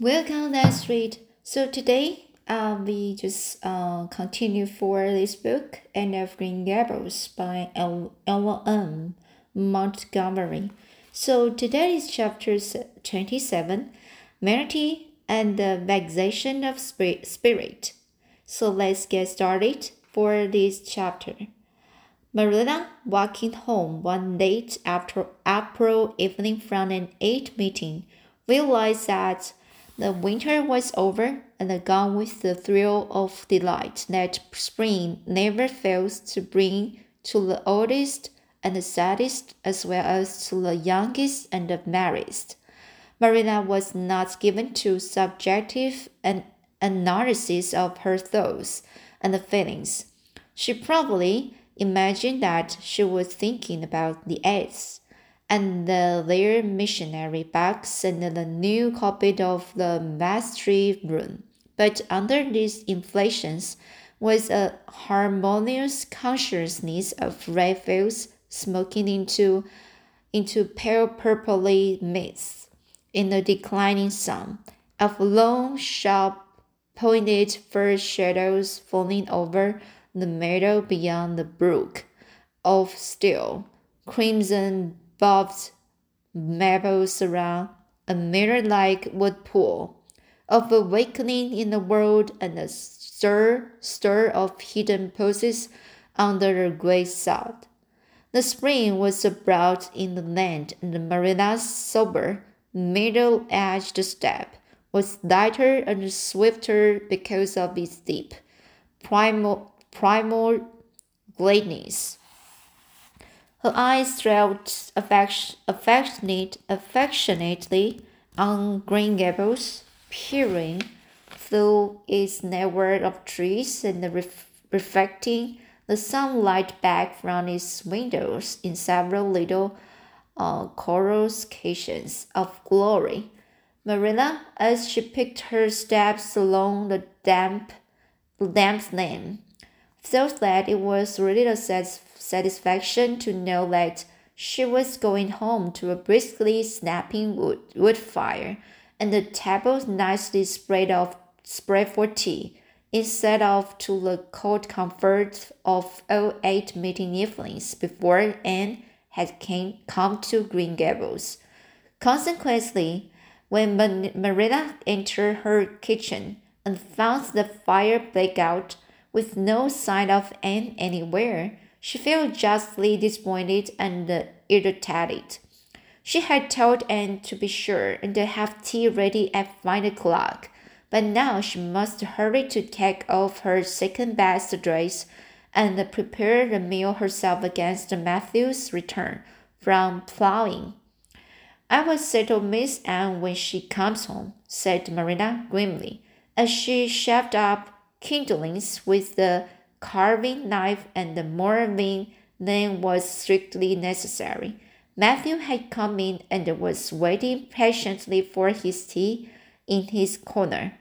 Welcome, let's read. So today, uh, we just uh, continue for this book, Anne of Green Gables by L. L. M. Montgomery. So today is chapter 27, Vanity and the Vexation of Spirit. So let's get started for this chapter. Marilla, walking home one late after April evening from an eight meeting, realized that the winter was over and gone with the thrill of delight that spring never fails to bring to the oldest and the saddest as well as to the youngest and the merriest. Marina was not given to subjective an analysis of her thoughts and feelings. She probably imagined that she was thinking about the eggs and the their missionary box and the new copy of the mastery room. But under these inflations was a harmonious consciousness of rifles smoking into into pale purpley mists in the declining sun, of long, sharp pointed fir shadows falling over the meadow beyond the brook, of still crimson bobbed maples around a mirror like wood pool, of awakening in the world and a stir stir of hidden pulses under the grey sod. The spring was abroad in the land, and Marilla's sober, middle aged step was lighter and swifter because of its deep, primal, primal gladness. Her eyes dwelt affectionate, affectionately on Green Gables, peering through its network of trees and ref reflecting the sunlight back from its windows in several little uh, coruscations of glory. Marilla, as she picked her steps along the damp, damp lane, felt that it was really a satisfaction to know that she was going home to a briskly snapping wood, wood fire and the table nicely spread of spread for tea, instead of to the cold comfort of old eight meeting evenings before Anne had came, come to Green Gables. Consequently, when Marilla entered her kitchen and found the fire black out, with no sign of Anne anywhere, she felt justly disappointed and irritated. She had told Anne to be sure and to have tea ready at five o'clock, but now she must hurry to take off her second best dress and prepare the meal herself against Matthew's return from plowing. I will settle Miss Anne when she comes home, said Marina grimly, as she shoved up kindlings with the carving knife and the vim than was strictly necessary. Matthew had come in and was waiting patiently for his tea in his corner.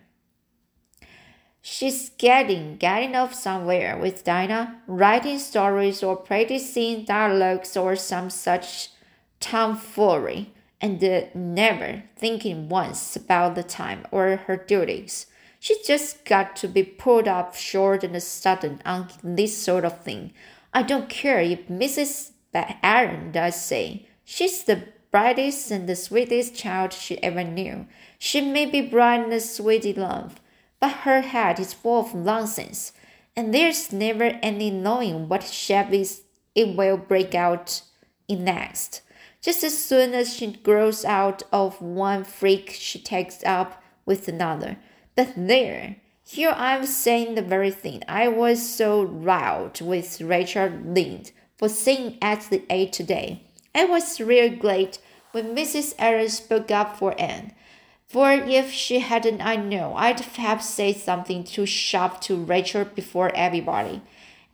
She's getting getting off somewhere with Diana, writing stories or practicing dialogues or some such tomfoolery, and uh, never thinking once about the time or her duties. She just got to be pulled up short and sudden on this sort of thing. I don't care if Mrs. Aaron does say she's the brightest and the sweetest child she ever knew. She may be bright and sweet enough, but her head is full of nonsense, and there's never any knowing what shape it will break out in next. Just as soon as she grows out of one freak, she takes up with another. But there, here I'm saying the very thing I was so riled with Rachel Lynde for saying at the aid today. I was real glad when Mrs. Aaron spoke up for Anne. For if she hadn't, I know I'd have said something too sharp to Rachel before everybody.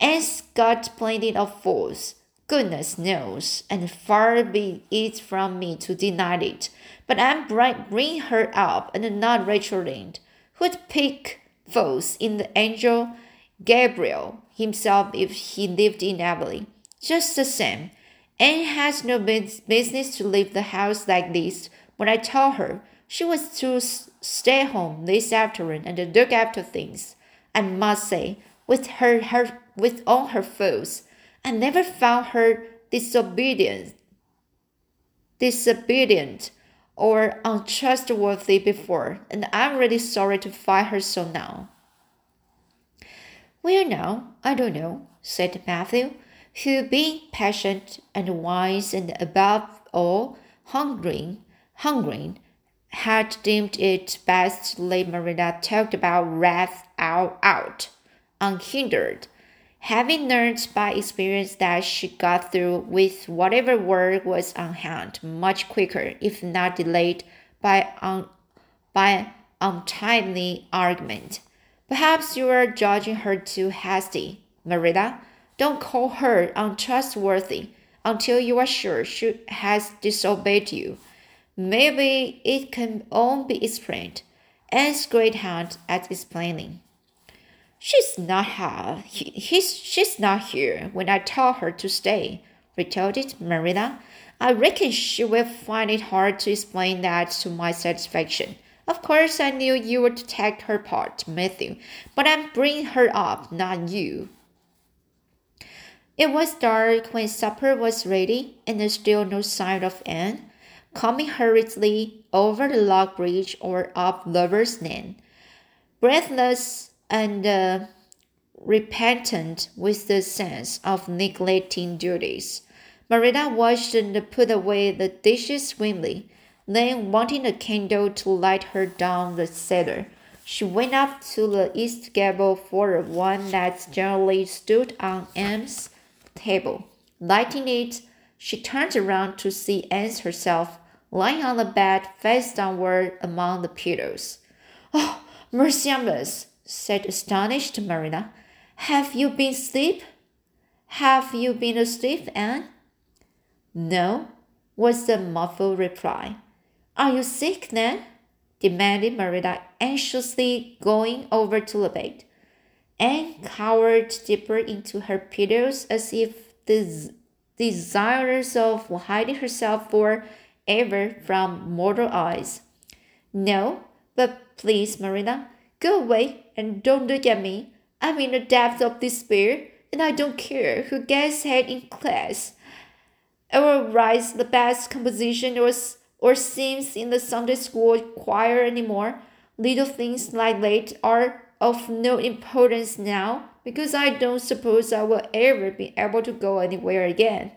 Anne's got plenty of faults, goodness knows, and far be it from me to deny it. But I'm bringing her up and not Rachel Lynde who'd pick foes in the angel Gabriel himself if he lived in Avonlea. Just the same, Anne has no business to leave the house like this when I told her, She was to stay home this afternoon and look after things. I must say, with her, her with all her faults, I never found her disobedient, disobedient or untrustworthy before, and I'm really sorry to find her so now. Well, now, I don't know, said Matthew, who, being patient and wise and above all hungering, hungering, had deemed it best to let Marina talk about wrath out, out unhindered. Having learned by experience that she got through with whatever work was on hand much quicker, if not delayed by, un, by untimely argument. Perhaps you are judging her too hasty, Marilla. Don't call her untrustworthy until you are sure she has disobeyed you. Maybe it can all be explained. Anne's great hand at explaining. Not here. He, he's, she's not here when I tell her to stay, retorted Marina. I reckon she will find it hard to explain that to my satisfaction. Of course, I knew you were to take her part, Matthew, but I'm bringing her up, not you. It was dark when supper was ready, and there still no sign of Anne, coming hurriedly over the log bridge or up Lover's Lane. Breathless and uh, repentant with the sense of neglecting duties. Marina washed and put away the dishes swiftly. Then, wanting a candle to light her down the cellar, she went up to the east gable for one that generally stood on Anne's table. Lighting it, she turned around to see Anne herself lying on the bed face downward among the pillows. Oh, mercy on us! said astonished Marina. Have you been asleep? Have you been asleep, Anne? No, was the muffled reply. Are you sick then? demanded Marina anxiously, going over to the bed. Anne cowered deeper into her pillows as if des- desirous of hiding herself for ever from mortal eyes. No, but please, Marina, go away and don't look at me. I'm in the depths of despair, and I don't care who gets head in class. I will write the best composition or, or sings in the Sunday school choir anymore. Little things like that are of no importance now because I don't suppose I will ever be able to go anywhere again.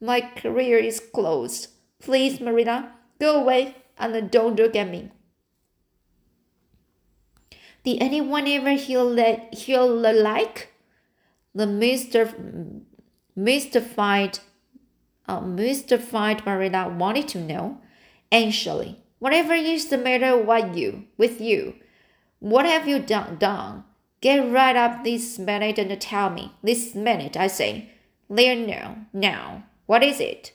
My career is closed. Please, Marina, go away and don't look at me. Did anyone ever hear, that, hear the like? The mister, mystified, uh, mystified Marina wanted to know. Anxiously, whatever is the matter with you? With you, what have you done? Done? Get right up this minute and tell me. This minute, I say. There now, now. What is it?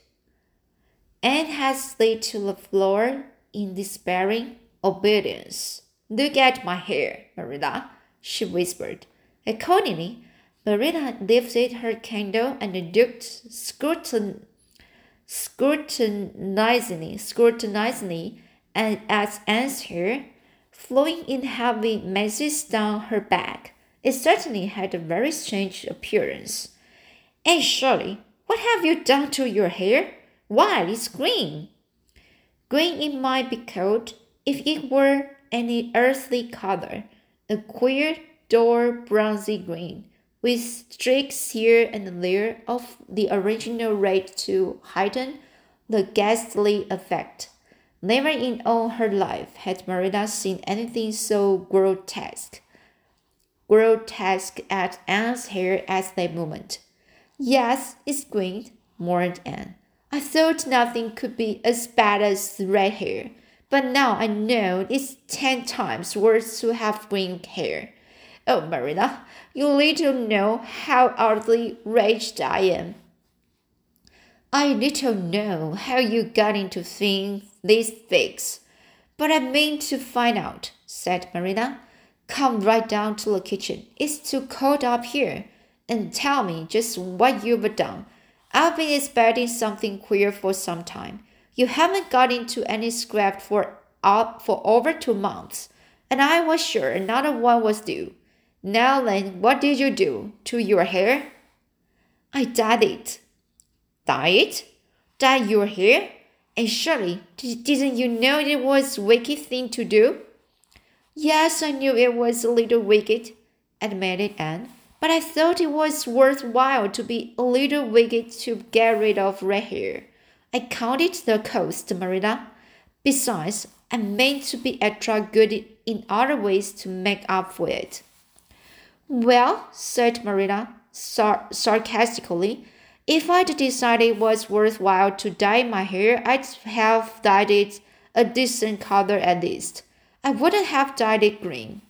Anne had slid to the floor in despairing obedience. Look at my hair, Marina, she whispered. Accordingly, Marina lifted her candle and looked scrutin scrutinizingly, scrutinizingly at Anne's hair, flowing in heavy masses down her back. It certainly had a very strange appearance. Anne Shirley, what have you done to your hair? Why, it's green. Green it might be called if it were any earthly color, a queer, dull bronzy green, with streaks here and there of the original red to heighten the ghastly effect. Never in all her life had Marina seen anything so grotesque. Grotesque at Anne's hair at that moment. Yes, it's green, mourned Anne. I thought nothing could be as bad as red hair. But now I know it's ten times worse to have green hair. Oh, Marina, you little know how utterly wretched I am. I little know how you got into things these fix, but I mean to find out, said Marina. Come right down to the kitchen. It's too cold up here, and tell me just what you've done. I've been expecting something queer for some time. You haven't got into any scrap for uh, for over two months, and I was sure another one was due. Now then, what did you do to your hair? I dyed it. Dye it? Dye your hair? And surely, didn't you know it was a wicked thing to do? Yes, I knew it was a little wicked, admitted Anne, but I thought it was worthwhile to be a little wicked to get rid of red hair. I counted the cost, Marilla. Besides, I meant to be extra good in other ways to make up for it. Well, said Marilla sar- sarcastically, if I'd decided it was worthwhile to dye my hair, I'd have dyed it a decent color at least. I wouldn't have dyed it green.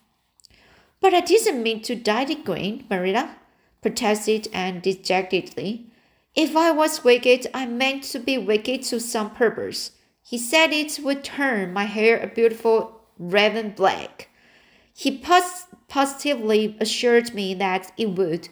But I didn't mean to dye it green, Marilla, protested Anne dejectedly. If I was wicked, I meant to be wicked to some purpose. He said it would turn my hair a beautiful raven black. He pos- positively assured me that it would.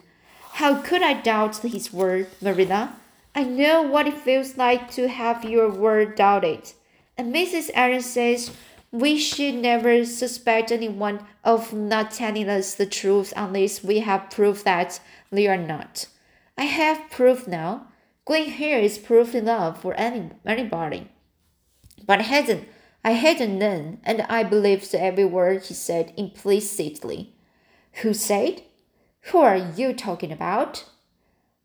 How could I doubt his word, Marina? I know what it feels like to have your word doubted. And Mrs. Aaron says we should never suspect anyone of not telling us the truth unless we have proof that they are not. I have proof now. Going here is proof enough for any anybody. But I hadn't I hadn't known, and I believed every word he said implicitly. Who said? Who are you talking about?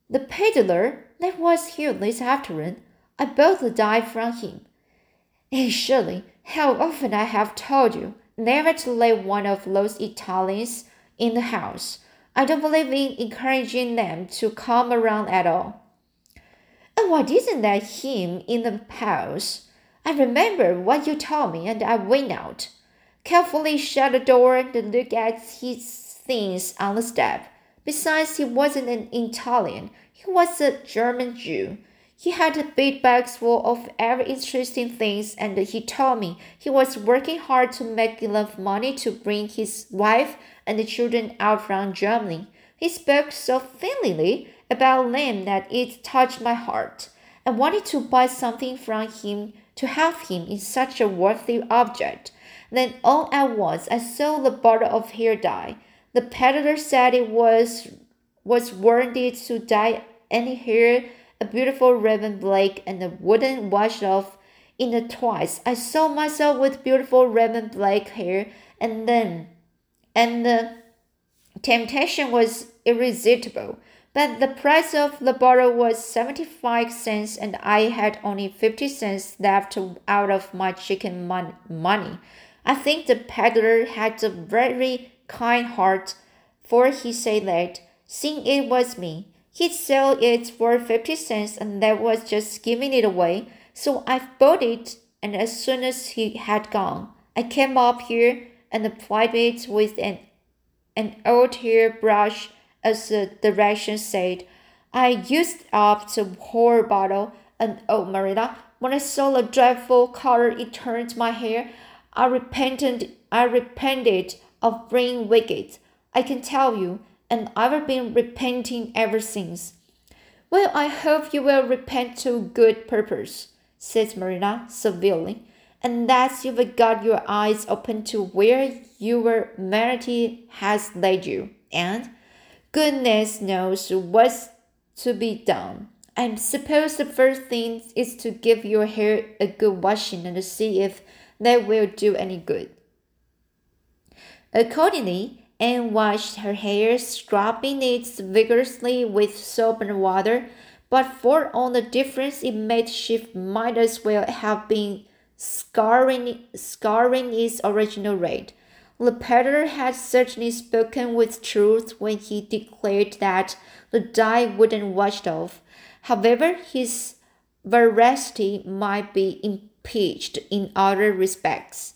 The peddler that was here this afternoon. I both dye from him. And surely, how often I have told you never to let one of those Italians in the house. I don't believe in encouraging them to come around at all. And why didn't let him in the house? I remember what you told me, and I went out, carefully shut the door, and looked at his things on the step. Besides, he wasn't an Italian, he was a German Jew. He had a big bag full of every interesting things, and he told me he was working hard to make enough money to bring his wife and the children out from Germany. He spoke so feelingly about them that it touched my heart. I wanted to buy something from him to have him in such a worthy object. Then all at once I saw the bottle of hair dye. The peddler said it was was warranted to dye any hair a beautiful raven black and a wooden wash off in the twice. I saw myself with beautiful raven black hair and then and the temptation was irresistible. But the price of the bottle was 75 cents and I had only 50 cents left out of my chicken mon- money. I think the peddler had a very kind heart, for he said that, seeing it was me, he'd sell it for 50 cents and that was just giving it away. So I bought it, and as soon as he had gone, I came up here and applied it with an, an old hair brush as the directions said. I used up the whole bottle, and oh, Marilla, when I saw the dreadful color it turned my hair, I repented. I repented of being wicked. I can tell you, and I've been repenting ever since. Well, I hope you will repent to good purpose, says Marina severely, and that you've got your eyes open to where your humanity has led you, and goodness knows what's to be done. I suppose the first thing is to give your hair a good washing and see if that will do any good. Accordingly, Anne washed her hair, scrubbing it vigorously with soap and water, but for all the difference it made, she might as well have been scouring, scouring its original. The peddler had certainly spoken with truth when he declared that the dye wouldn't wash off. However, his veracity might be impeached in other respects.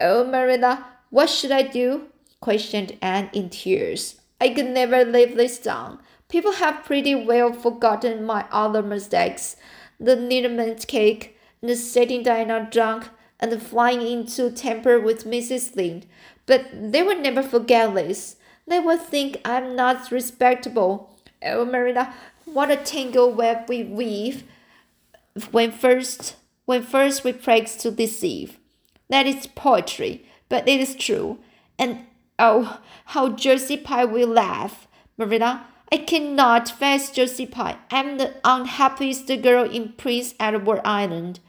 Oh, Marilla, what should I do? Questioned Anne in tears. I could never live this down. People have pretty well forgotten my other mistakes the liniment cake, the setting Diana drunk, and the flying into temper with Mrs. Lynde. But they will never forget this. They will think I'm not respectable. Oh, Marilla, what a tangle web we weave when first when first we practice to deceive. That is poetry, but it is true. And oh, how Josie Pye will laugh. Marilla, I cannot face Josie Pye. I'm the unhappiest girl in Prince Edward Island.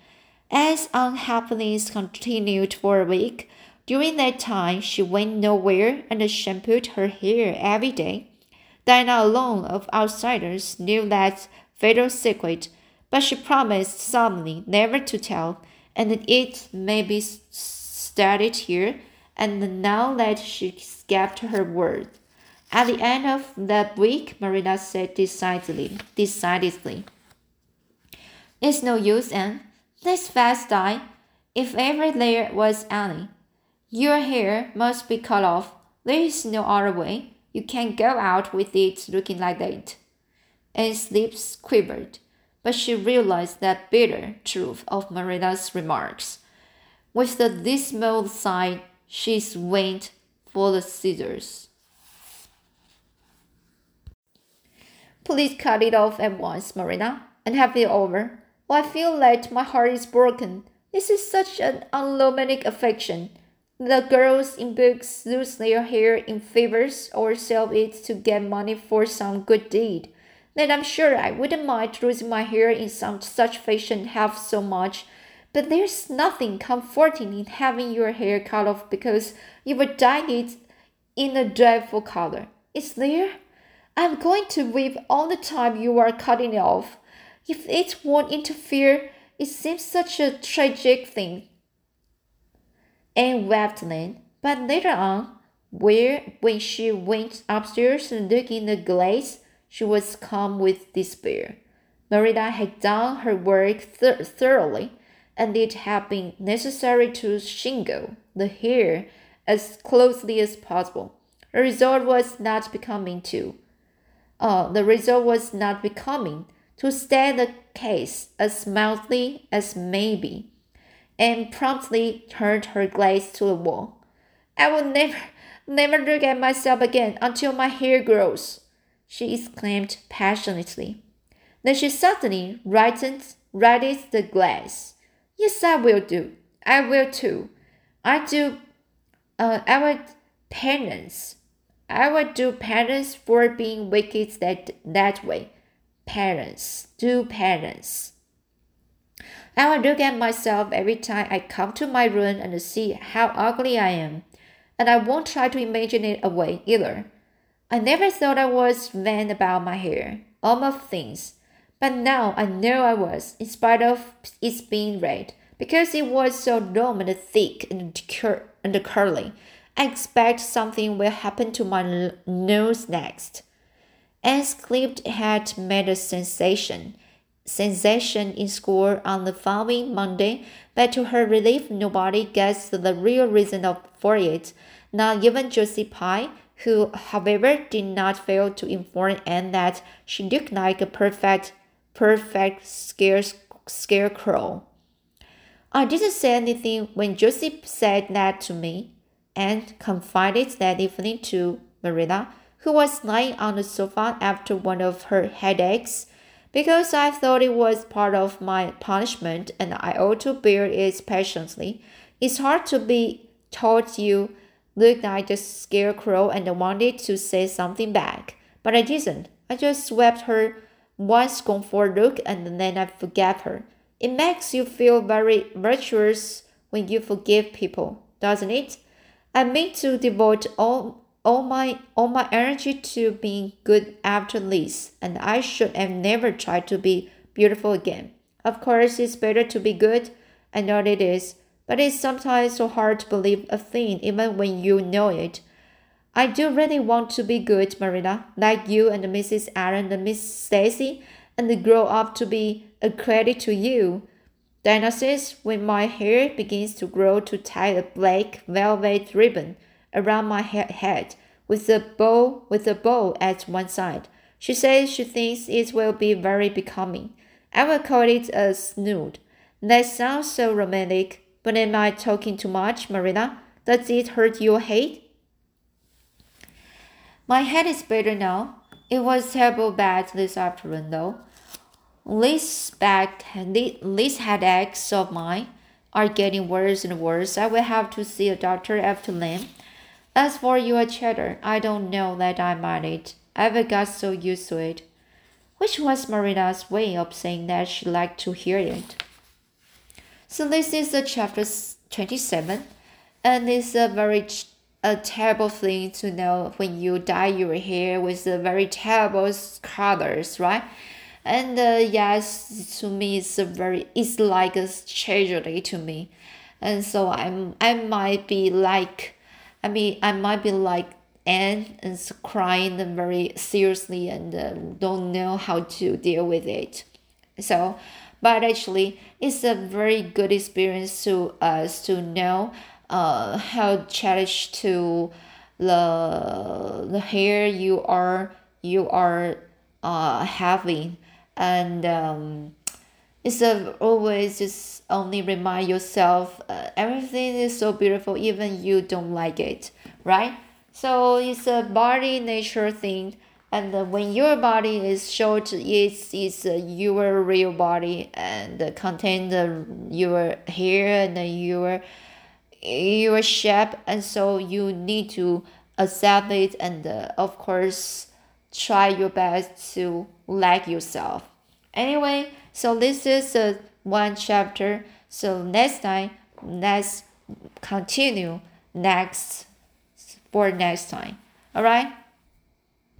As unhappiness continued for a week, during that time she went nowhere and shampooed her hair every day. Diana alone of outsiders knew that fatal secret, but she promised solemnly never to tell, and it may be stated here, and now that she kept her word. At the end of that week, Marina said decidedly, decidedly, It's no use, Anne. Let's fast die. If ever there was any. Your hair must be cut off. There is no other way. You can't go out with it looking like that. Anne's lips quivered, but she realized that bitter truth of Marina's remarks. With a dismal sigh, she went for the scissors. Please cut it off at once, Marina, and have it over. Well, I feel like my heart is broken. This is such an unromantic affection. The girls in books lose their hair in fevers or sell it to get money for some good deed. Then I'm sure I wouldn't mind losing my hair in some such fashion half so much. But there's nothing comforting in having your hair cut off because you were dyeing it in a dreadful color. Is there? I'm going to weep all the time you are cutting it off. If it won't interfere, it seems such a tragic thing. Anne wept then, but later on, where when she went upstairs and looked in the glass, she was calm with despair. Marilla had done her work th thoroughly, and it had been necessary to shingle the hair as closely as possible. The result was not becoming too uh, the result was not becoming, to state the case as mildly as may be, and promptly turned her gaze to the wall. I will never, never look at myself again until my hair grows, she exclaimed passionately. Then she suddenly righted, righted the glass. Yes, I will do. I will too. I do. Uh, I will penance I would do penance for being wicked that, that way. Penance, do penance. I will look at myself every time I come to my room and see how ugly I am, and I won't try to imagine it away either. I never thought I was vain about my hair, all my things, but now I know I was, in spite of its being red, because it was so long and thick and, cur- and curly I expect something will happen to my nose next. Anne's clipped had made a sensation, sensation in school on the following Monday, but to her relief, nobody guessed the real reason of, for it, not even Josie Pye, who, however, did not fail to inform Anne that she looked like a perfect, perfect scare, scarecrow. I didn't say anything when Josie said that to me and confided that evening to Marina, who was lying on the sofa after one of her headaches, because I thought it was part of my punishment and I ought to bear it patiently. It's hard to be told you looked like a scarecrow and wanted to say something back, but I didn't. I just swept her one scornful look and then I forgave her. It makes you feel very virtuous when you forgive people, doesn't it? I mean to devote all all my all my energy to being good after this, and I should have never tried to be beautiful again. Of course, it's better to be good. I know it is, but it's sometimes so hard to believe a thing even when you know it. I do really want to be good, Marina, like you and Mrs. Allen and Miss Stacy, and grow up to be a credit to you. Says when my hair begins to grow to tie a black velvet ribbon around my head with a bow with a bow at one side. She says she thinks it will be very becoming. I will call it a snood. That sounds so romantic, but am I talking too much, Marina? Does it hurt your head? My head is better now. It was terrible bad this afternoon, though. These back, these headaches of mine, are getting worse and worse. I will have to see a doctor after them. As for your chatter, I don't know that I mind it. I've got so used to it. Which was Marina's way of saying that she liked to hear it. So this is the chapter 27, and it's a very a terrible thing to know when you dye your hair with the very terrible colors, right? And uh, yes, to me, it's a very it's like a tragedy to me, and so I'm I might be like, I mean I might be like Anne and crying very seriously and uh, don't know how to deal with it. So, but actually, it's a very good experience to us to know uh, how challenge to the the hair you are you are uh, having. And um, it's a, always just only remind yourself uh, everything is so beautiful even you don't like it right? So it's a body nature thing. And uh, when your body is short it's, it's uh, your real body and uh, contain the your hair and your your shape and so you need to accept it and uh, of course try your best to like yourself. Anyway so this is uh, one chapter. So next time let's continue next for next time. All right